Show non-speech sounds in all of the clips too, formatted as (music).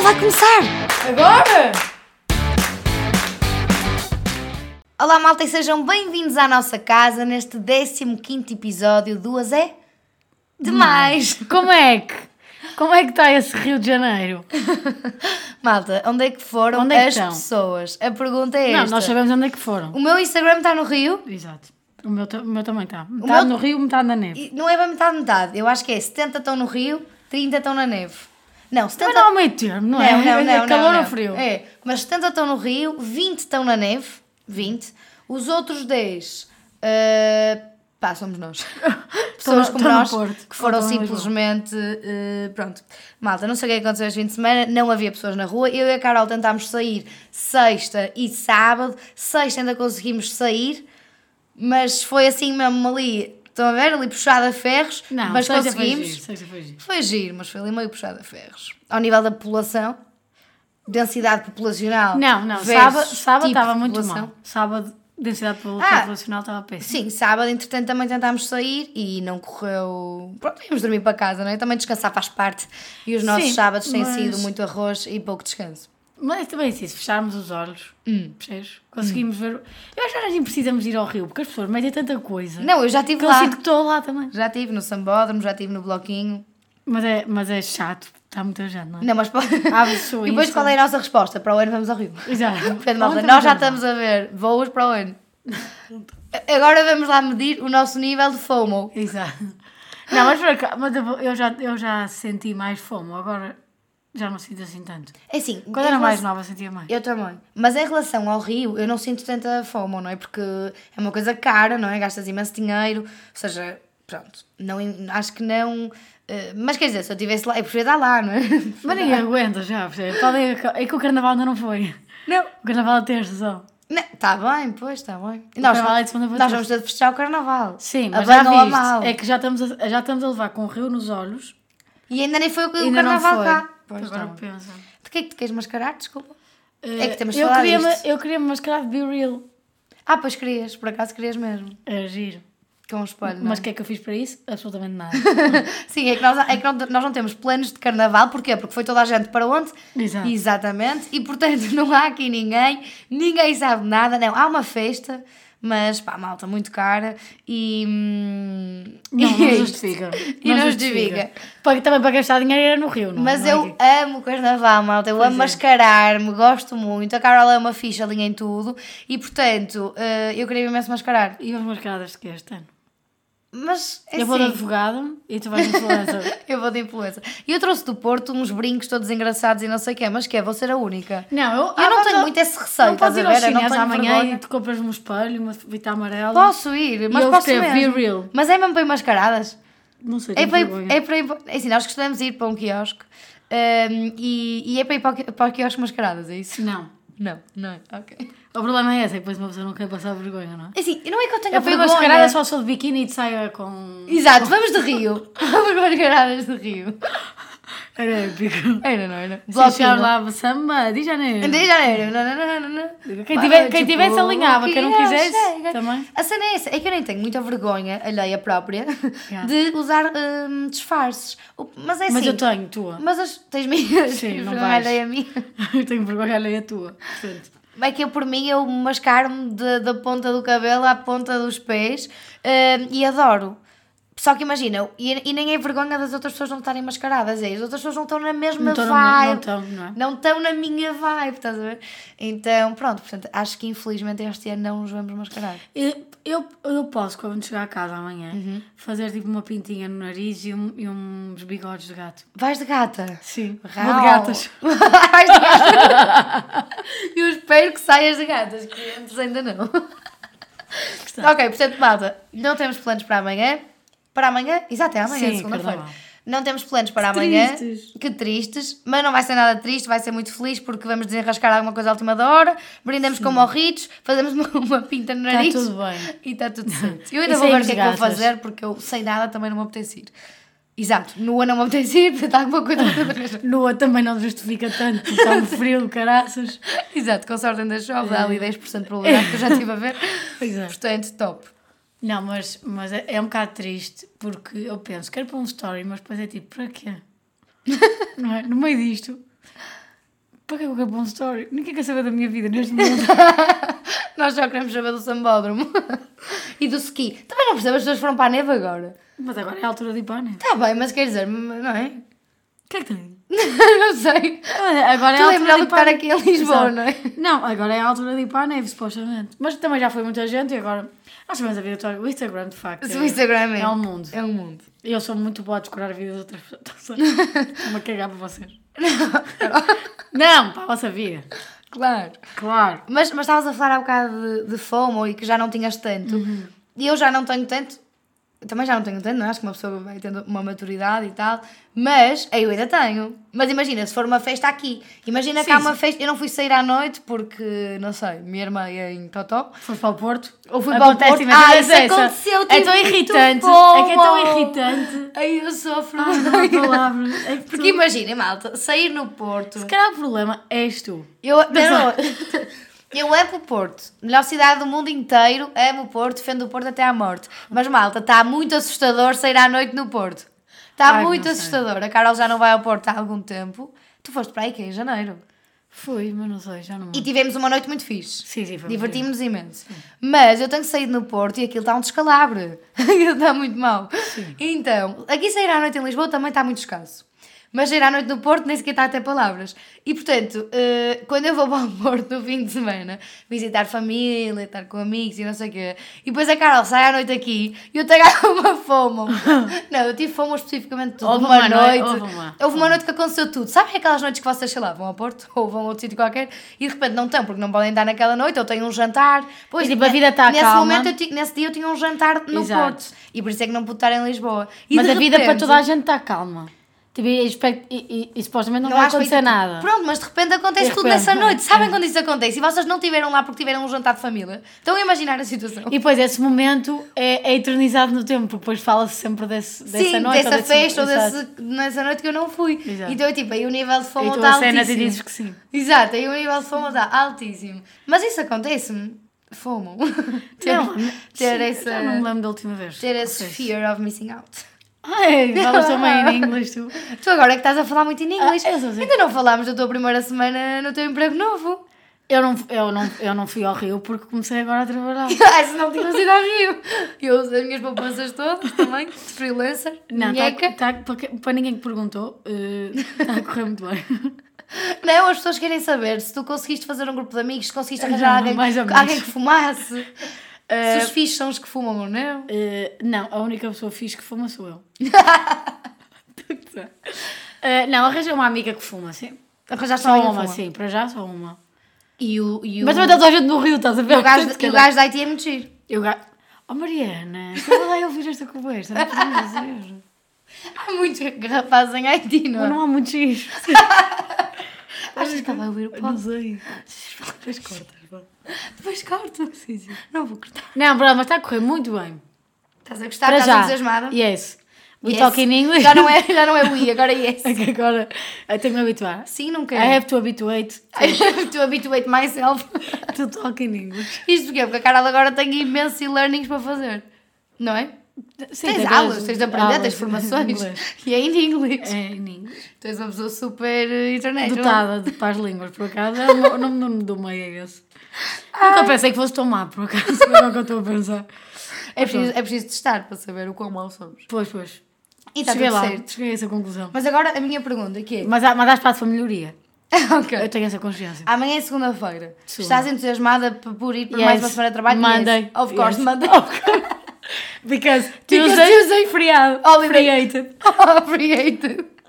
Então vai começar! Agora? Olá malta e sejam bem-vindos à nossa casa neste 15 episódio do Azé Demais! Como é que? Como é que está esse Rio de Janeiro? (laughs) malta, onde é que foram Onde é que as estão? pessoas? A pergunta é Não, esta. nós sabemos onde é que foram. O meu Instagram está no Rio Exato. O meu, ta- o meu também está. Metade meu- no Rio, metade na neve. e não é bem metade metade. Eu acho que é 70 estão no Rio, 30 estão na neve. Não, 70... Mas não há meio termo, não, é? Não, não, (laughs) é não, calor não, ou não. frio? É, mas 70 estão no Rio, 20 estão na neve, 20. Os outros 10, uh, pá, somos nós. (laughs) Pessoas como nós, Porto, que foram simplesmente, uh, pronto. Malta, não sei o que aconteceu este fim de semana, não havia pessoas na rua. Eu e a Carol tentámos sair sexta e sábado. Sexta ainda conseguimos sair, mas foi assim mesmo ali, estão a ver, ali puxada a ferros, Não, mas sexta foi conseguimos. giro, foi giro. Foi giro, mas foi ali meio puxado a ferros. Ao nível da população, densidade populacional. Não, não, sábado sábado tipo estava muito mal. Sábado, densidade Ah. populacional estava péssima. Sim, sábado, entretanto, também tentámos sair e não correu. Pronto, íamos dormir para casa, não é? Também descansar faz parte. E os nossos Sim, sábados têm mas- sido muito arroz e pouco descanso. Mas também assim, se fecharmos os olhos, Hum. percebes? conseguimos ver. Eu acho que nós nem precisamos ir ao Rio, porque as pessoas metem tanta coisa. Não, eu já estive que eu lá. sinto que estou lá também. Já estive no Sambódromo, já estive no Bloquinho. Mas é, mas é chato, está muita gente, não é? Não, mas. po- Abre-se o (laughs) E depois qual é a nossa resposta? Para o ano vamos ao Rio. Exato. (laughs) Portanto, malta, nós já estamos a ver voos para o ano. (laughs) Agora vamos lá medir o nosso nível de FOMO. Exato. Não, mas mas eu, já, eu já senti mais fome, agora já não sinto assim tanto. É assim, Quando era mais relação- nova sentia mais. Eu também. Mas em relação ao Rio, eu não sinto tanta fome, não é? Porque é uma coisa cara, não é? Gastas imenso dinheiro. Ou seja, pronto, não, acho que não. eh, Mas quer dizer, se eu estivesse lá, eu preferia estar lá, não é? (laughs) Mas ninguém aguenta já, percebe? Pode ir- É que o carnaval ainda não foi. Não. O carnaval é terça só. Está bem, pois, está bem. O Nós, carnaval é de segunda para nós vamos ter de festejar o carnaval. Sim, mas já a viste, é que já estamos, a, já estamos a levar com o rio nos olhos. E ainda nem foi o, o carnaval cá. Pois Agora não. pensa. De que é que te queres mascarar? Desculpa. Eh, que temos eu falar queria, disto. Eu queria me mascarar de Be Real. Ah, pois querias, por acaso querias mesmo. Era giro. Com um espelho. é? Mas o que é que eu fiz para isso? Absolutamente nada. (laughs) Sim, é que, nós, é que não- nós não temos planos de carnaval, porquê? Porque foi toda a gente para onde? Exato. Exatamente, e portanto (laughs) não há aqui ninguém, ninguém sabe nada, não, há uma festa, mas pá, malta, muito cara e. hum, Não, (laughs) e não é isto. justifica. E não justifica. Para, também para gastar dinheiro era no Rio, não Mas não é eu amo o carnaval, malta, eu Pois amo é. mascarar-me, gosto muito. A Carol é uma ficha ali em tudo e portanto eh, eu queria imenso mascarar. E vamos mascaradas de que este ano? Mas é eu vou de assim, advogado e tu vais de influencer. (laughs) Eu vou de influência. E eu trouxe do Porto uns brincos todos engraçados e não sei o quê, mas que é, vou ser a única. Não, eu, Eu ah, não tenho ao- muito esse receio, Não estás a ver? Eu não tenho amanhã vergonha. e tu compras um espelho, uma fita amarela. Posso ir, mas posso mesmo. Be Real. Mas é mesmo para ir mascaradas? Não sei, É para, ir, é para ir, é assim, nós costumamos ir para um quiosque hum, e, e é para ir para o, para o quiosque mascaradas, é isso? Não. Não, não é, ok. O problema é esse, é que depois uma pessoa não quer passar vergonha, não é? É Assim, não é que eu tenha Eu fui vergonha. mascarada só sou de biquíni e de saia com... Exato, vamos de Rio. (laughs) Vamos mascaradas de Rio. (laughs) Era épico. Era, não era? Se lá, samba, de janeiro. De janeiro. Não, não, não, não. Quem, tiver, quem tivesse povo, alinhava, quem não quisesse, também. A cena é essa, é que eu nem tenho muita vergonha, alheia própria, de usar hum, disfarces. Mas é assim. Mas eu tenho, tua. Mas as, tens minhas? Sim, (laughs) não vergonha vais. alheia a mim? Eu tenho vergonha alheia tua. Portanto, É que eu, por mim, eu mascaro-me da ponta do cabelo à ponta dos pés hum, e adoro. Só que imagina, e, e nem é vergonha das outras pessoas não estarem mascaradas, é as outras pessoas não estão na mesma Não vibe. não estão, não é? Não estão na minha vibe, estás a ver? Então, pronto, portanto, acho que infelizmente este ano não nos vamos mascarar. eu, eu, eu posso, quando chegar a casa amanhã, Uhum. fazer tipo uma pintinha no nariz e, um- e uns bigodes de gato. Vais de gata? Sim, Rau. vou de gatas. (laughs) Vais de gata. (laughs) eu espero que saias de gatas, clientes ainda não. ok, portanto, malta, não temos planos para amanhã. Para amanhã? Exato, é amanhã, Sim, segunda-feira. Não temos planos para Que amanhã. tristes. Que tristes. Mas não vai ser nada triste, vai ser muito feliz porque vamos desenrascar alguma coisa à última hora, brindamos com morritos, fazemos (laughs) uma, uma pinta no Está nariz. tudo bem. E está tudo certo. (laughs) Eu ainda vou ver o que é que vou fazer porque eu sem nada também não me apetece ir. Exato, nua não me apetece ir, portanto alguma coisa. Lua (laughs) também não justifica tanto, está um frio, caraças. Exato, com sorte ainda chove, dá ali 10% de probabilidade que eu já estive a ver. Pois é. Portanto, top. Não, mas, mas é, é um bocado triste, porque eu penso, quero pôr um story, mas depois é tipo, para quê? (laughs) não é? No meio disto. Para que eu quero pôr um story? Ninguém quer saber da minha vida neste momento. (laughs) Nós já queremos saber do sambódromo. (laughs) e do ski. Também não percebo, as pessoas foram para a neve agora. Mas agora é a altura de ir para a neve. Está bem, mas quer dizer, não é? O que é que tem? (laughs) não sei. Olha, Agora é a é altura de ir para a aqui em Lisboa, Exato. não é? (laughs) Não, agora é a altura de ir para a neve, supostamente. Mas também já foi muita gente e agora. Nós sabemos a vida toda. O Instagram, de facto. O Instagram é. É um mundo. É um mundo. E eu sou muito boa a descurar a vida das outras pessoas. (laughs) Estou-me a cagar para vocês. Não, para a vossa vida. Claro. Claro. Mas, mas estavas a falar há bocado de, de FOMO e que já não tinhas tanto. E eu já não tenho tanto. Também já não tenho tanto, não é? Acho que uma pessoa vai tendo uma maturidade e tal. Mas eu ainda tenho. Mas imagina, se for uma festa aqui. Imagina que há uma festa. Eu não fui sair à noite porque, não sei, me armei em Totó. Foste para o Porto? Ou fui para o Porto. Ah, isso essa. aconteceu, É tão irritante. É que é tão irritante. Ai, eu sofro. Não há palavras. É que Porque imagina, malta, sair no Porto. Se calhar o problema és tu. Eu, não, (laughs) eu amo o Porto. Melhor cidade do mundo inteiro. Amo o Porto, defendo o Porto até à morte. Mas malta, está muito assustador sair à noite no Porto. Está Ai, muito assustador. A Carol já não vai ao Porto há algum tempo. Tu foste para aí que é em janeiro. Foi, mas não sei, já não E tivemos uma noite muito fixe. Sim, sim, foi Divertimos-nos imenso. Mas eu tenho saído no Porto e aquilo está um descalabre. (laughs) aquilo está muito mal. Então, aqui sair à noite em Lisboa também está muito escasso. Mas sair à noite no Porto nem sequer está até palavras. E portanto, eh, quando eu vou para o Porto no fim de semana, visitar família, estar com amigos e não sei o quê, e depois a Carol sai à noite aqui e eu tenho (laughs) uma fomo. não, eu tive fomo especificamente de Houve uma, uma noite. noi- houve uma. Houve uma noite que aconteceu tudo. Sabem aquelas noites que vocês, sei lá, vão ao Porto (laughs) ou vão a outro sítio qualquer e de repente não estão porque não podem dar naquela noite ou têm um jantar. Pois, E, tipo, a vida tá Nesse calma. momento, eu nesse dia eu tinha um jantar no Exato. Porto e por isso é que não pude estar em Lisboa. E Mas a vida para repente- toda a gente está calma. Tipo, e, e, supostamente não, vai acontecer expectativa. nada. Pronto, mas de repente acontece tudo nessa noite. Sabem é. quando isso acontece? E vocês não estiveram lá porque tiveram um jantar de família. Estão a imaginar a situação. E depois esse momento é, é eternizado no tempo, porque depois fala-se sempre desse, dessa Sim, noite. dessa festa ou desse, nessa noite que eu não fui. Então, é tipo, aí o nível de fome tu está acenas e altíssimo. dizes que sim. Exato, aí o nível de fome está altíssimo. Mas isso acontece-me. Fomo. ter Não, ter sim, essa... Não me lembro da última vez. Ter esse fear of missing out. Ai, falas também em (laughs) inglês, tu. Tu agora é que estás a falar muito em inglês. Ah, eu sou assim. Ainda não falámos da tua primeira semana no teu emprego novo. Eu não, eu, não, eu não fui ao Rio porque comecei agora a trabalhar. (laughs) Ai, se não tinhas ido ao Rio. Eu uso as minhas poupanças todas também, de freelancer, Não, tá, tá, para, para ninguém que perguntou, está a correr muito bem. (laughs) Não, as pessoas querem saber se tu conseguiste fazer um grupo de amigos, se conseguiste arranjar alguém, ou menos. alguém que fumasse. Se os fixos são os que fumam ou não. Eh, não, a única pessoa fixe que fuma sou eu. Eh, (laughs) não, arranjei uma amiga que fuma, sim. Arranjaste Só uma, fuma. sim, para já só uma. E o, e o, Mas também está toda a gente no Rio, estás a ver? e o gajo, Portanto, e o gajo da IT é muito giro. E o gajo. Oh Mariana, estava lá a ouvir esta conversa, não podemos dizer. (laughs) Há muitos rapazes em Haiti, não é? Mas não há muito giro. (laughs) Achas que estava a ouvir o Não pó? sei. Depois cortas, vá. Depois corto. Sim, sim. Não vou cortar. Não, verdade, mas está a correr muito bem. Estás a gostar? Para Estás já. entusiasmada? Yes. We Yes. talk in English. Já não é, já não é we, agora (laughs) yes. É que agora eu tenho que me habituar. Sim, não I quero. have to habituate (laughs) I have to habituate myself. (laughs) to talk in English. Isto porquê? Porque a Carol agora tem imensos e-learnings para fazer. Não é? Sim, tens aulas, tens de aprender, aulas tens formações. (laughs) E é em inglês. É em inglês. Tu és uma pessoa super eh, internet. Dotada de, para as línguas, por acaso. É o nome não me dou meio é esse. Nunca pensei que fosse tão má, por acaso. (laughs) Agora é o que eu estou a pensar. É preciso, é preciso testar para saber o quão mal somos. Pois, pois. E está cheguei lá, certo. cheguei a essa conclusão. Mas agora a minha pergunta que é... Mas, há- mas há espaço para melhoria. (laughs) ok. Eu tenho essa consciência. Amanhã é segunda-feira. Segunda. Estás entusiasmada por ir para Yes. mais uma semana de trabalho? Monday. Yes. Of course, Yes. Monday. Because Because Tuesday, Tuesday- feriado. Holiday. Created. Obrigada. (laughs)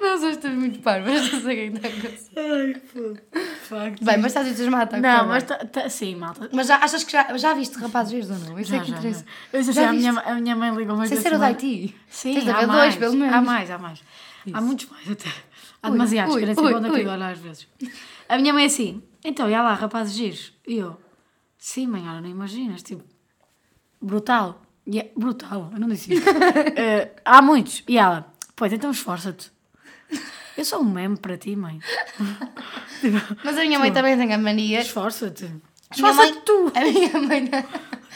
Nossa, estou muito parva, não sei o que é que está a. Ai. Facto. Bem, mas estás entusiasmada, está a Não, mas tá, tá- sim, malta. Mas já, achas que já, já viste rapazes giros ou não? Isso é Já, que já, interessa. já. Eu disse Já assim, a minha, a minha mãe ligou mais Sem ser o da IT. Sim, Tens há mais, dois, pelo menos. Há mais, há mais. Há muitos mais até. Há Ui, demasiados, querem saber onde é que ui. eu olho às vezes. A minha mãe é assim, então, e há lá, rapazes giros. E eu, sim, mãe, olha, não imaginas, tipo, brutal. E é brutal, eu não disse isso. (laughs) Eh, há muitos. E ela, pois, então esforça-te. Eu sou um meme para ti, mãe. (laughs) Tipo, Mas a minha mãe também tem a mania. esforça-te. Esforça-te tu. A minha mãe.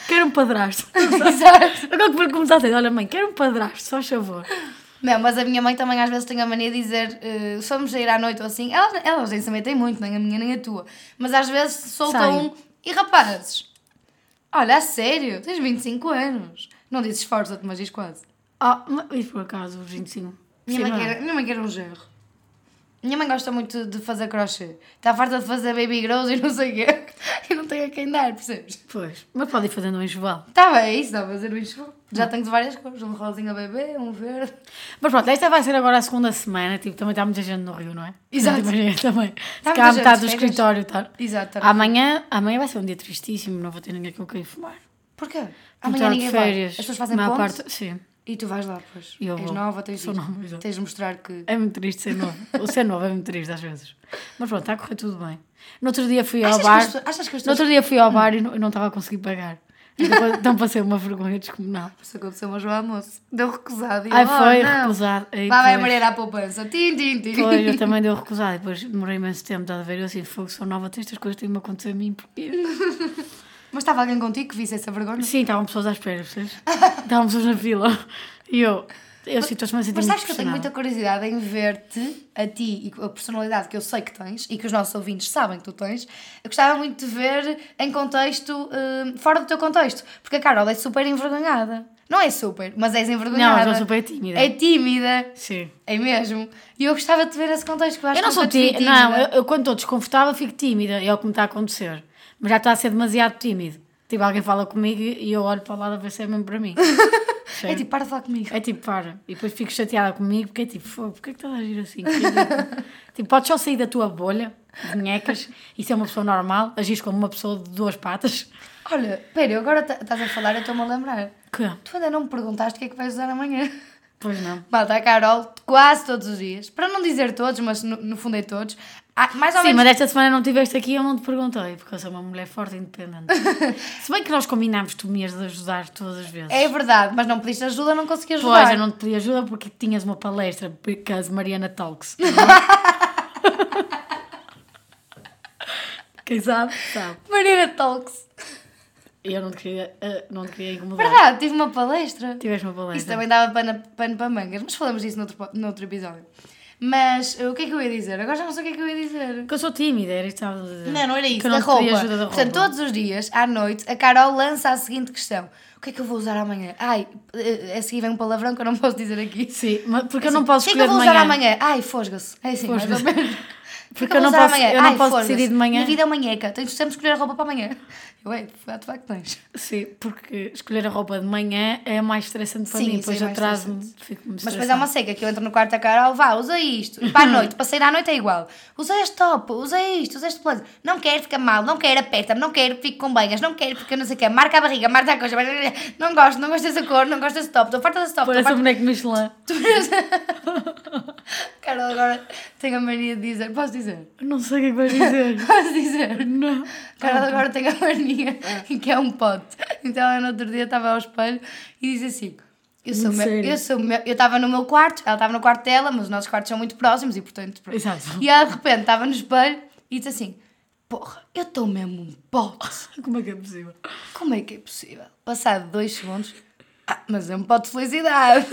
Quero um padrasto. (laughs) Exato. Agora que começar a dizer, olha mãe, quero um padrasto, só favor. Não, mas a minha mãe também às vezes tem a mania de dizer se vamos sair à noite ou assim. Elas, elas nem também têm muito, nem a minha nem a tua. Mas às vezes soltam um. E rapazes, olha, a sério, tens 25 anos. Não dizes esforça-te, mas diz quase. Ah, mas e por acaso, os 25? Minha Sim, mãe, não é? quer, minha mãe quer um gerro. Minha mãe gosta muito de fazer crochê. Está farta de fazer baby grows e não sei o quê. (laughs) E não tem a quem dar, percebes? Pois, mas pode ir fazendo um enxoval. Está bem, isso, está a fazer o enxoval. Já tenho de várias cores. Um rosinha bebê, um verde. Mas pronto, esta vai ser agora a segunda semana, tipo, também está muita gente no Rio, não é? Exato. (laughs) Portanto, Imagina, também. Está Se calhar muita metade do escritório tá. Exato. Amanhã, amanhã vai ser um dia tristíssimo, não vou ter ninguém com quem fumar. Porquê? Amanhã ninguém vai. férias. As pessoas fazem a ponte parte, Sim. E tu vais lá, pois. E eu És vou. nova, tens Sou de, nova, exato. tens de mostrar que... É muito triste ser novo. O (laughs) ser novo é muito triste às vezes. Mas pronto, está a correr tudo bem. No outro dia fui ao Achas que bar. as pessoas- achas que as No pessoas... outro dia fui ao bar e não, e não estava a conseguir pagar. Então, então passei uma vergonha descomunal. Isso aconteceu hoje ao almoço. Deu recusado. E Ai, eu, foi oh, não. recusado. Aí, Lá vai a pois. Maria à poupança. Tim, tim, tim. Pois, eu também deu (laughs) recusado. E depois demorei imenso tempo, estás a ver? Eu assim, fogo, sou nova, tem estas coisas têm-me a acontecer a mim. Porque... (laughs) Mas estava alguém contigo que visse essa vergonha? Sim, estavam pessoas à espera, percebes? Estavam pessoas na fila. E eu, eu sinto-me a sentir Mas sabes que eu tenho muita curiosidade em ver-te, a ti, e a personalidade que eu sei que tens e que os nossos ouvintes sabem que tu tens. Eu gostava muito de ver em contexto, hum, fora do teu contexto. Porque a Carol é super envergonhada. Não é super, mas és envergonhada. Não, eu sou super tímida. É tímida. Sim. É mesmo. E eu gostava de ver esse contexto. que Eu, acho Eu não que sou te vi tímida. Não, eu, eu quando estou desconfortável fico tímida. É o que me está a acontecer. Mas já está a ser demasiado tímido. Tipo, alguém fala comigo e eu olho para lá a ver se é mesmo para mim. (laughs) É tipo, para de falar comigo. É tipo, para. E depois fico chateada comigo porque é tipo, fogo, porquê que estás a agir assim? (laughs) Tipo, podes só sair da tua bolha de bonecas e ser uma pessoa normal, agir como uma pessoa de duas patas. Olha, pera, agora estás a falar, eu estou-me a lembrar. Que? Tu ainda não me perguntaste o que é que vais usar amanhã. Pois não. Malta, a Carol, quase todos os dias, para não dizer todos, mas no, no fundo é todos, há mais ou Sim, menos. mas esta semana não estiveste aqui eu não te perguntei, porque eu sou uma mulher forte e independente. (laughs) Se bem que nós combinámos tu me ias ajudar todas as vezes. É verdade, mas não pediste ajuda, não consegui ajudar. Pois, eu não te pedi ajuda porque tinhas uma palestra, because Mariana Talks. (laughs) Quem sabe, sabe. Mariana Talks. Eu não te queria, eh, não te queria incomodar. Verdade, tive uma palestra. Tiveste uma palestra. Isso também dava pano, pano para mangas, mas falamos disso noutro, noutro episódio. Mas uh, o que é que eu ia dizer? Agora já não sei o que é que eu ia dizer. Porque eu sou tímida, era isto que estava a dizer. Não, não era isso, Que da roupa. ajuda da roupa. Portanto, todos os dias, à noite, a Carol lança a seguinte questão: O que é que eu vou usar amanhã? Ai, eh, a seguir vem um palavrão que eu não posso dizer aqui. Sim, mas porque eu não posso O que é que escolher eu vou usar manhã. amanhã? Ai, fosga-se. É assim, mais (laughs) é Porque que eu não posso- eu não posso fosga-se. decidir de manhã. Minha vida é manheca, tens sempre escolher a roupa para amanhã. (laughs) Eu, é, de facto tens. Sim, porque escolher a roupa de manhã é mais estressante para Sim, mim, é depois mais atraso-me, fico Mas depois há uma seca que eu entro no quarto da Carol, vá, usa isto. E para a noite, para sair à noite é igual. Usa este top, usa isto, usa este blazer. Não quero ficar mal, não quero aperta-me, não quero que fique com banhas, não quero porque eu não sei o quê. Marca a barriga, marca a coisa. Não gosto, não gosto dessa cor, não gosto desse top. Estou farta desse top. Parece um farta... boneco Michelin. (laughs) Carol agora tem a mania de dizer, posso dizer? Não sei o que é que vais dizer. (laughs) Posso dizer? não. Carol agora tem a mania que é um pote. Então ela no outro dia estava ao espelho e diz assim: Eu sou, meu, eu sou meu, eu estava no meu quarto, ela estava no quarto dela, mas os nossos quartos são muito próximos e portanto. pronto. Exato. E ela de repente estava no espelho e disse assim: Porra, eu estou mesmo um pote. (laughs) Como é que é possível? Como é que é possível? Passado dois segundos, ah, mas é um pote de felicidade.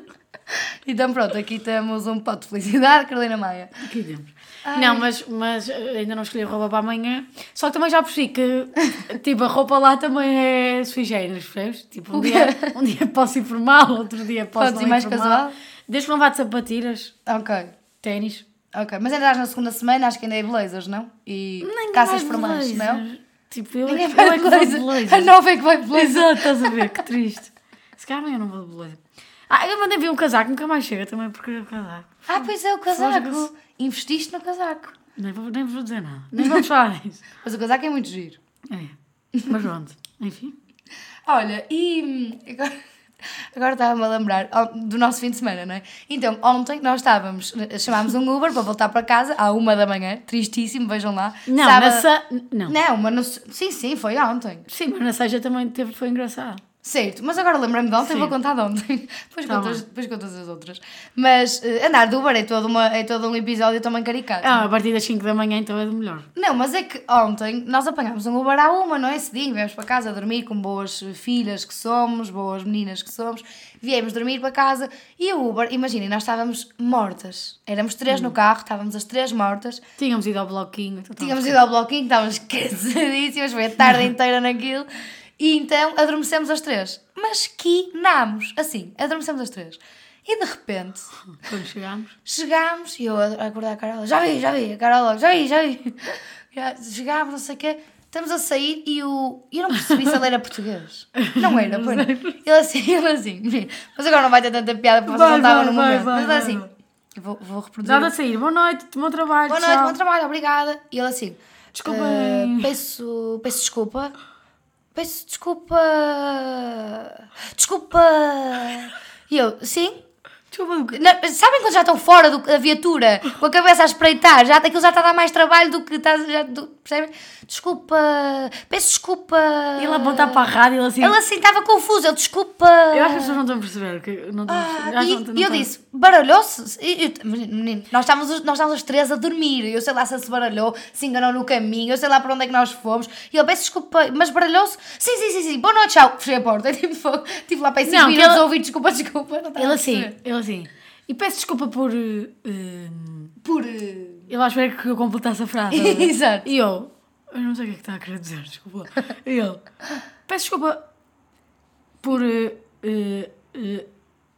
(laughs) então pronto, aqui temos um pote de felicidade, Carolina Maia. Aqui temos. Não, mas, mas eh, ainda não escolhi a roupa para amanhã. Só que também já percebi que (laughs) tipo, a roupa lá também é sui generis, percebes? Tipo, um dia, (laughs) um dia posso ir formal, outro dia posso Podes não ir mais formal. casual? Desde que não vá de sapatilhas, Ok. ténis. Ok, mas ainda na segunda semana, acho que ainda é blazers, não? E Nem calças vai formais, não? Tipo, eu, Ninguém eu vai é que vou de blazer. blazer. A nova é que vai de blazer. Exato, estás a ver, que triste. Se calhar amanhã eu não vou de blazer. Ah, eu mandei vir um casaco, nunca mais chega também porque o casaco. Ah, pois é, o casaco. Investiste no casaco. Nem vou, nem vos vou dizer nada. Nem vamos falar nisso. Mas o casaco é muito giro. É. Mas pronto, enfim. Olha, e hum, agora, (laughs) agora estava-me a lembrar ó, do nosso fim de semana, não é? Então, ontem nós estávamos, chamámos um Uber para voltar para casa à uma da manhã, tristíssimo, vejam lá. Não, Sábado- nessa. Não. Não, mas no- sim, sim, foi ontem. Sim, mas na seja também teve, foi engraçado. Certo, mas agora lembrei-me de ontem, Sim. vou contar de ontem. (laughs) Depois, Tá contas, depois contas as outras. Mas eh, andar de Uber é todo, uma, é todo um episódio também caricato. Ah, a partir das 5 da manhã então é do melhor. Não, mas é que ontem nós apanhámos um Uber à uma, não é? Cedinho, viemos para casa dormir com boas filhas que somos, boas meninas que somos. Viemos dormir para casa e o Uber, imaginem, nós estávamos mortas. Éramos três Hum. no carro, estávamos as três mortas. Tínhamos ido ao bloquinho. Então Tínhamos ido ao bloquinho, estávamos (laughs) cansadíssimas, foi a tarde (laughs) inteira naquilo. E então adormecemos as três. Mas quinamos, assim, adormecemos as três. E de repente Quando chegámos. chegámos e eu a acordar a Carola, já vi, já vi, a Carola já vi, já vi. Já, chegámos, não sei o quê, estamos a sair e o. Eu não percebi se ele era português. Não era, pois não. Ele assim, (laughs) ele assim, mas agora não vai ter tanta piada porque vocês não estavam no momento. vai, mas vai, assim, vai. eu vou, vou reproduzir. Dá a sair. Boa noite, bom trabalho. Boa noite, tchau. bom trabalho, obrigada. E ele assim, Desculpem. "Ah, peço, peço desculpa. Peço desculpa. Desculpa. E eu, sim? Não, sabem quando já estão fora do- da viatura, com a cabeça a espreitar, já, aquilo já está a dar mais trabalho do que está. Já, do, percebem? Desculpa, peço desculpa. Ele apontar para a rádio ele assim. Ele assim estava confuso, ele desculpa. Eu acho que as pessoas não estão a perceber. Que não estão a Ah, perceber. Acho e que não- não e eu estão- disse, baralhou-se? E eu- Menino, nós estávamos, os- nós estávamos as três a dormir. Eu sei lá se ele se baralhou, se enganou no caminho, eu sei lá para onde é que nós fomos. E ele peço desculpa, mas baralhou-se? Sim, sim, sim, sim, boa noite, tchau. Fechei a porta. (laughs) Tipo, foi- Estive lá para aí 5 Não, que minutos ele- a ouvir desculpa, desculpa. Não estava Ele a assim, perceber. ele assim. E peço desculpa por. eh, Por. eh, ele à espera que eu completasse a frase. (laughs) ver? Exato. E eu. Eu não sei o que é que está a querer dizer, desculpa. E ele. Peço desculpa por. eh,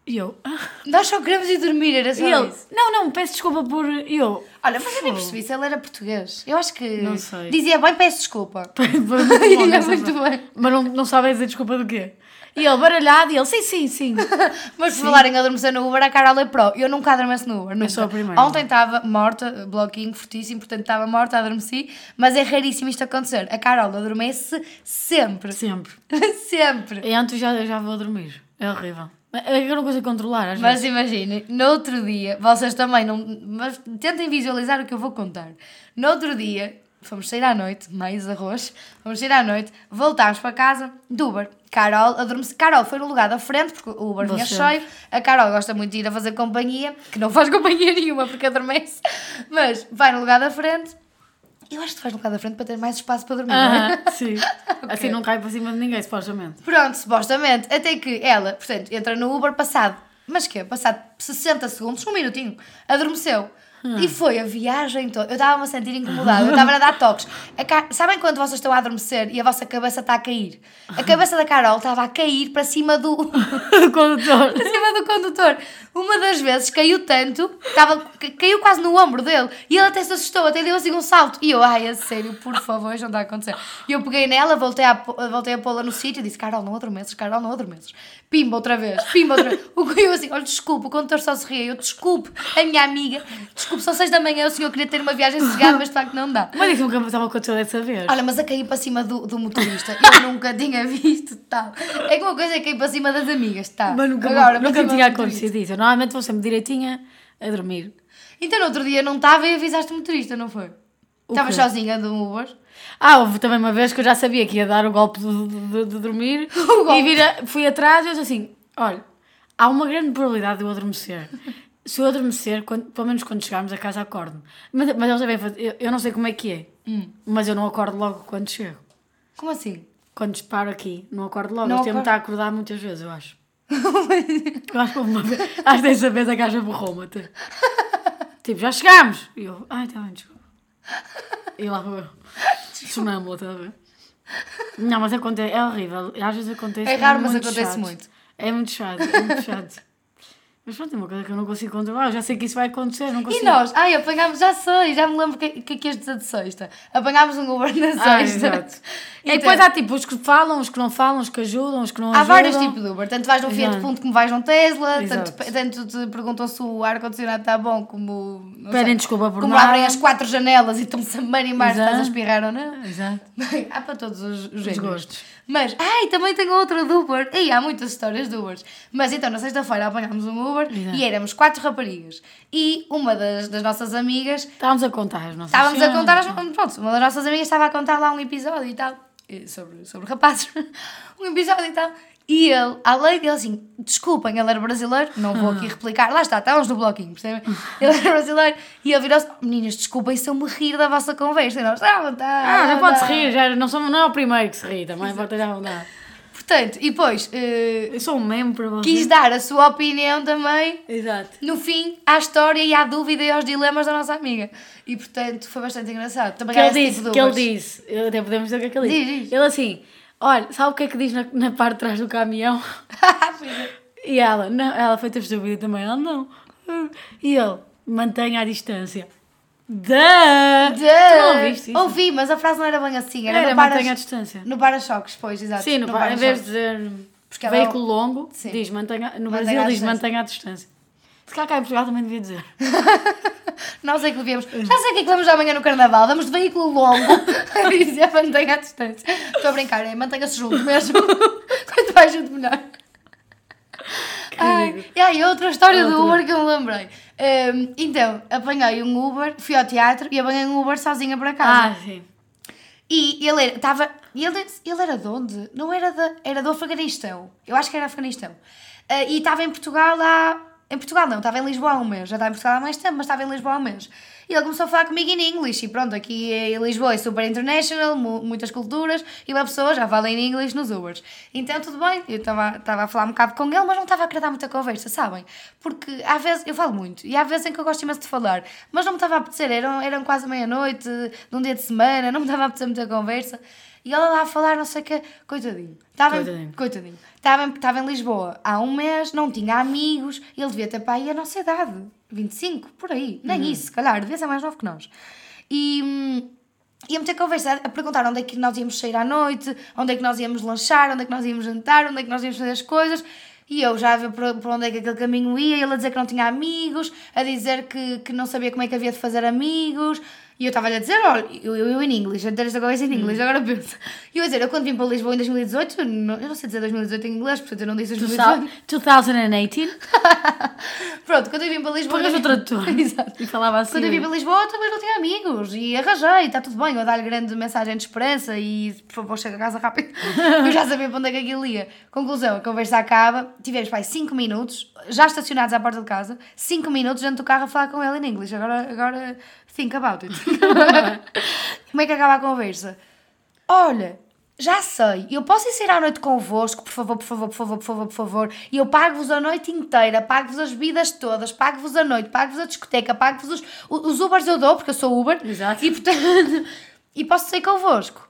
e eu. (laughs) Nós só queremos ir dormir, era só E ele. isso. Não, não, peço desculpa por. E eu. Olha, mas eu nem percebi se ele era português. Eu acho que. Não sei. Dizia bem, peço desculpa. (laughs) Muito bom É muito bem. Mas não, não sabem dizer desculpa do quê? E ele baralhado e ele, sim, sim, sim. (laughs) Mas por falarem em adormecer no Uber, a Carol é pró. Eu nunca adormeço no Uber. Nunca. sou a primeira. Ontem estava morta, bloquinho fortíssimo, portanto estava morta, adormeci. Mas é raríssimo isto acontecer. A Carol adormece sempre. Sempre. (laughs) sempre. E antes já, já vou dormir. É horrível. É eu não consigo controlar, às Mas imaginem, no outro dia, vocês também não. Mas tentem visualizar o que eu vou contar. No outro dia, fomos sair à noite, mais arroz, fomos sair à noite, voltámos para casa de Uber. Carol adormece. Carol foi no lugar da frente, porque o Uber vinha cheio. A Carol gosta muito de ir a fazer companhia, que não faz (laughs) companhia nenhuma porque adormece, mas vai no lugar da frente. Eu acho que tu vais no lugar da frente para ter mais espaço para dormir. não é? Aham, sim. (laughs) Assim não cai para cima de ninguém, supostamente. Pronto, supostamente. Até que ela, portanto, entra no Uber passado, mas que Passado 60 segundos, um minutinho, adormeceu. E foi a viagem toda. Eu estava-me a sentir incomodada, eu estava a dar toques. A ca- Sabem quando vocês estão a adormecer e a vossa cabeça está a cair? A cabeça da Carol estava a cair para cima do. (laughs) O condutor. para cima do condutor. Uma das vezes caiu tanto, estava, ca- caiu quase no ombro dele. E ele até se assustou, até deu assim um salto. E eu, ai, a sério, por favor, isto não está a acontecer. E eu peguei nela, voltei a, voltei a pô-la no sítio e disse: Carol, não adormeces, Carol, não adormeces. Pimba outra vez, pimba outra vez. O que eu assim, olha, desculpe, o condutor só se ria. Eu, desculpe, a minha amiga, desculpe, são seis da manhã, o senhor queria ter uma viagem sossegada, mas de facto não dá. Mas isso nunca me estava acontecendo dessa vez. Olha, mas a cair para cima do, do motorista, eu nunca tinha visto tal. É que uma coisa é cair para cima das amigas, tá? Mas nunca, Agora, nunca me tinha do acontecido isso. Eu normalmente vou sempre direitinha a dormir. Então no outro dia não estava e avisaste o motorista, não foi? Estavas quê? sozinha no Uber? Ah, houve também uma vez que eu já sabia que ia dar o golpe de, de- de dormir (laughs) golpe. e vira, fui atrás e eu disse assim: olha, há uma grande probabilidade de eu adormecer. Se eu adormecer, quando- pelo menos quando chegarmos a casa, acordo-me. Mas, mas eles devem fazer, eu, eu não sei como é que é, Hum. mas eu não acordo logo quando chego. Como assim? Quando disparo aqui, não acordo logo. Não Eles têm-me acorda? a acordar muitas vezes, eu acho. eu acho que uma vez, acho que dessa vez a gaja borrou-me. (laughs) Tipo, já chegámos! E eu, ai, tá bem, desculpa. E lá vou eu. Sonâmbula, está a ver? Não, mas acontece, é horrível. Às vezes acontece. É raro, mas acontece chato. muito. É muito chato, é muito chato. Mas pronto, é uma coisa que eu não consigo controlar. Eu já sei que isso vai acontecer, não E consigo. nós? Ai, apanhámos, já sei, já me lembro o que, que, que ias dizer de sexta. Apanhámos um Uber na Ah, sexta. exato. (laughs) E Então, depois há tipo os que falam, os que não falam, os que ajudam, os que não Há ajudam. vários tipos de Uber. Tanto vais num Fiat. Punto como vais num Tesla. Exato. Tanto, tanto te perguntam se o ar-condicionado está bom como. Pedem sei, desculpa por Como nada. abrem as quatro janelas e estão-se a marimbar se estás a espirrar ou não. Exato. (laughs) Há para todos os, os géneros. gostos. Mas, ai, também tenho outra do Uber. E há muitas histórias de Ubers. Mas então, na sexta-feira apanhámos um Uber e éramos quatro raparigas. E uma das, das nossas amigas, Estávamos a contar as nossas estávamos a contar, as, pronto, uma das nossas amigas estava a contar lá um episódio e tal. eh, Sobre, sobre rapazes. (laughs) um episódio e tal. E ele, além dele assim, desculpem, ele era brasileiro, não vou aqui replicar, lá está, estávamos no bloquinho, percebem? (laughs) Ele era brasileiro e ele virou-se, meninas, desculpem se eu me rir da vossa conversa. E nós, ah, à vontade. Ah, já à pode-se vontade." rir, já não, somos, não é o primeiro que se ri, também pode ter à vontade. Portanto, e depois, eh, Eu sou um você. quis dar a sua opinião também Exato. no fim, à história e à dúvida e aos dilemas da nossa amiga. E portanto, foi bastante engraçado. Também Que ele disse, tipo que ele disse, até podemos dizer o que é que ele Diz, disse. diz. Ele assim, olha, sabe o que é que diz na, na parte de trás do caminhão? (laughs) É. E ela, não, ela foi ter estúpida também, ela não. E ele, mantenha a distância. Duh! Tu não ouviste isso? Ouvi, mas a frase não era bem assim. Era, Era, no para- mantenha a distância. No para-choques, pois, exato. Sim, no, no pa- em vez de dizer Porque ela- veículo longo, Sim. diz mantenha, no Mantenha Brasil diz mantenha a distância. Se calhar cá em Portugal também devia dizer. (laughs) Não sei o que devíamos. Já sei o que é que vamos amanhã no carnaval. Vamos de veículo longo. (laughs) A dizer mantenha a distância. Estou a brincar, é mantenha-se junto mesmo. (laughs) Quanto mais junto, melhor. Ai, e aí, outra história do Outra. Uber que eu me lembrei. Hum, então, apanhei um Uber, fui ao teatro e apanhei um Uber sozinha para casa. Ah, sim. E ele era, estava, ele, ele era de onde? Não era da, era do Afeganistão. Eu acho que era Afeganistão. Ah, e estava em Portugal há, em Portugal não, estava em Lisboa há um mês. Já estava em Portugal há mais tempo, mas estava em Lisboa há um mês. E ele começou a falar comigo em inglês. E pronto, aqui em Lisboa é super international, mu- muitas culturas, e uma pessoa já fala em inglês nos Ubers. Então tudo bem, eu estava a falar um bocado com ele, mas não estava a dar muita conversa, sabem? Porque às vezes, eu falo muito, e há vezes em que eu gosto imenso de falar, mas não me estava a apetecer, eram, eram quase meia-noite, num dia de semana, não me estava a apetecer muita conversa. E ela lá a falar, não sei o que, coitadinho. Estava em, Coitadinho. coitadinho. Estava em, estava em Lisboa há um mês, não tinha amigos, ele devia ter para aí a nossa idade, 25, por aí, nem isso, se calhar, devia ser mais novo que nós. E. hum, Ia-me ter conversa a perguntar onde é que nós íamos sair à noite, onde é que nós íamos lanchar, onde é que nós íamos jantar, onde é que nós íamos fazer as coisas. E eu já a ver por onde é que aquele caminho ia, ele a dizer que não tinha amigos, a dizer que, que não sabia como é que havia de fazer amigos. E eu estava-lhe a dizer, olha, eu, eu, eu em inglês, a ter esta conversa em inglês, agora pensa. E eu a dizer, eu quando vim para Lisboa em 2018, eu não, eu não sei dizer 2018 em inglês, portanto eu não disse 2018. 2018. (laughs) Pronto, quando eu vim para Lisboa. Eu- o tradutor. (laughs) Exato. E falava assim. Quando eu vim para Lisboa também não tinha amigos e arranjei, está tudo bem, eu dar-lhe grande mensagem de esperança e por favor chega a casa rápido. (laughs) eu já sabia para onde é que aquilo ia. Conclusão, a conversa acaba, tivemos pai 5 minutos, já estacionados à porta de casa, 5 minutos dentro do carro a falar com ele em inglês. Agora, agora think about it. (laughs) Como é que acaba a conversa? Olha, já sei, eu posso ir sair à noite convosco, por favor, por favor, por favor, por favor, por favor, e eu pago-vos a noite inteira, pago-vos as bebidas todas, pago-vos a noite, pago-vos a discoteca, pago-vos os, os Ubers eu dou, porque eu sou Uber, Exato. e portanto, (laughs) e posso sair convosco.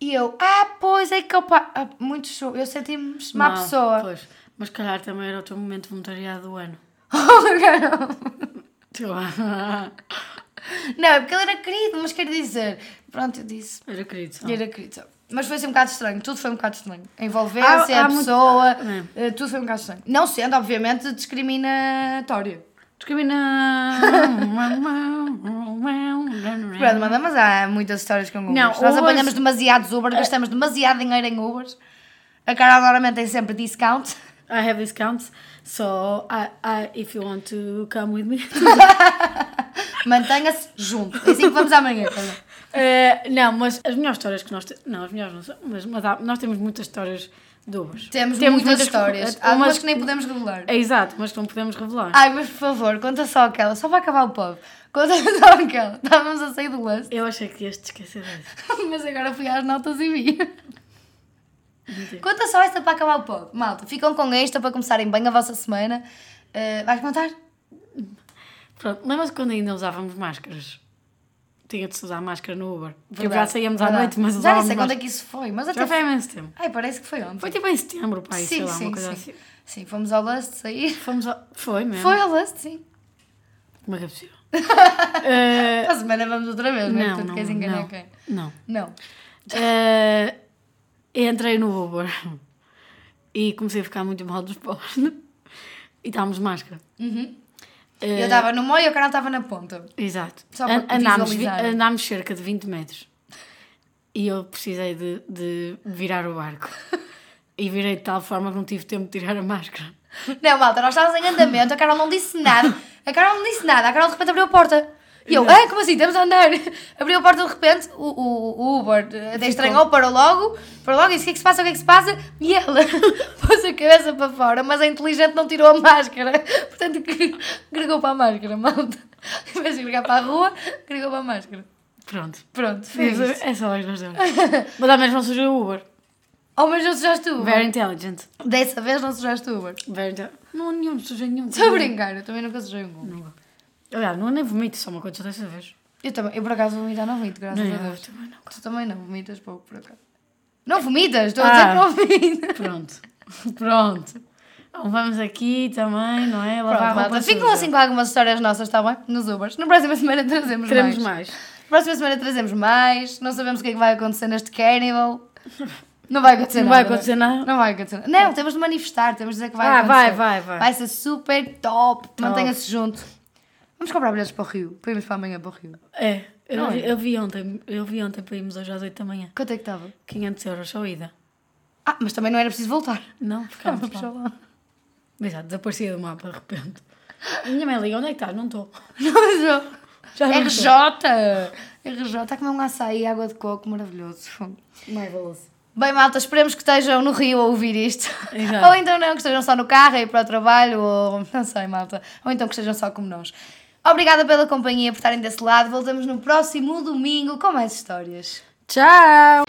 E eu, ah, pois é que eu ah, muito show, eu senti-me má pessoa. Pois. Mas calhar também era o teu momento de voluntariado do ano. (laughs) Tu- Não, é porque ele era querido, mas quero dizer, pronto, eu disse, Era querido. só. Era querido. Mas foi assim um bocado estranho, tudo foi um bocado estranho. A envolvência, Há- há a muito- pessoa, É. eh, tudo foi um bocado estranho. Não sendo, obviamente, discriminatório. Discrimina. (laughs) Pronto, mas- mas há muitas histórias com Ubers. Não, Nós Ubers- apanhamos demasiados Uber, gastamos demasiado dinheiro em Ubers. A Carol normalmente tem sempre discount. I have discounts, so I, I, if you want to come with me. (laughs) Mantenha-se junto. É assim que vamos amanhã. Carol. Eh, não, mas as melhores histórias que nós temos. Não, as melhores não são, mas, mas há- nós temos muitas histórias de Ubers. Temos, muitas, que- histórias. eh, Há umas que nem podemos revelar. É exato, mas que não podemos revelar. Ai, mas por favor, conta só aquela. Só para acabar o povo. Conta (laughs) só aquela. Estávamos a sair do lance. Eu achei que ias te esquecer dessa. (laughs) Mas agora fui às notas e vi. Mentira. Conta só esta para acabar o pod. Malta, ficam com esta para começarem bem a vossa semana. Uh, vais contar? Pronto, lembras-te quando ainda usávamos máscaras? Tinha de se usar máscara no Uber. Porque já saíamos à verdade. noite, mas Já usávamos nem sei quando é que isso foi, mas até Já foi há imenso tempo. Ai, parece que foi ontem. Foi tipo em setembro, pai, sei sim, lá, sim, uma coisa sim. assim. Sim, fomos ao Lust sair. Fomos ao... Foi mesmo? Foi ao Lust, sim. Como é que é possível? (laughs) Para a semana vamos outra vez, não é? não, não, queres enganar não. quem? Não. Não. Eh, entrei no Uber e comecei a ficar muito mal disposta. E estávamos de máscara. Uhum. Eh, Eu estava no meio e o canal estava na ponta. Exato. Só para An- andámos, visualizar. andámos cerca de 20 metros. E eu precisei de, de virar o barco. E virei de tal forma que não tive tempo de tirar a máscara. Não, malta, nós estávamos em andamento, a Carol não disse nada. A Carol não disse nada, a Carol de repente abriu a porta. E eu, ah, como assim? Estamos a andar. (laughs) Abriu a porta de repente, o, o, o Uber até estranhou, parou logo, parou logo e disse: O que é que se passa? O que é que se passa? E ela (laughs) pôs a cabeça para fora, mas a inteligente não tirou a máscara. (laughs) Portanto, gregou para a máscara, malta. Em vez de gregar para a rua, gregou para a máscara. Pronto. Pronto, fez é só as razões. Mas ao menos não surgiu o Uber. Oh, mas não sujaste o Uber. Very intelligent. Dessa vez não sujaste o Uber. Very intelligent. Não, nenhum, sujei nenhum. Estou a brincar, eu também nunca sujei um Uber. Nunca. Aliás, não nem vomito, só uma coisa dessa vez. Eu também, eu por acaso vomitar não vomito, graças Não, a eu Deus. também não. Tu também não vomitas pouco, por acaso. Não vomitas, estou a Ah. dizer que não vomitas. Pronto. (laughs) Pronto. Então vamos aqui também, não é? Lavar Pronto, a ficam assim com algumas histórias nossas, está bem? Nos Ubers. Na próxima semana trazemos Queremos mais. mais. Na próxima semana trazemos mais. Não sabemos o que é que vai acontecer neste carnival. Não vai acontecer Não nada. vai acontecer nada. Não vai acontecer nada. Não, temos de manifestar, temos de dizer que vai Ah, acontecer. vai, vai, vai. Vai ser super top. Mantenha-se junto. Vamos comprar bilhetes para o Rio. Para irmos para amanhã para o Rio. É, eu, Não vi, é? eu vi ontem, eu vi ontem para irmos hoje às 8 da manhã. Quanto é que estava? 500 euros só ida. Ah, mas também não era preciso voltar. Não, ficámos lá. lá. Exato, desaparecia do mapa de repente. A minha mãe liga, onde é que estás? Não estou. (laughs) Não, eu- Já não RJ! RJ, está a comer um açaí e água de coco maravilhoso. Marvelous. Bem, malta, esperemos que estejam no Rio a ouvir isto. Exato. (laughs) Ou então não, que estejam só no carro a ir para o trabalho, ou não sei, malta. Ou então que estejam só como nós. Obrigada pela companhia, por estarem desse lado. Voltamos no próximo domingo com mais histórias. Tchau!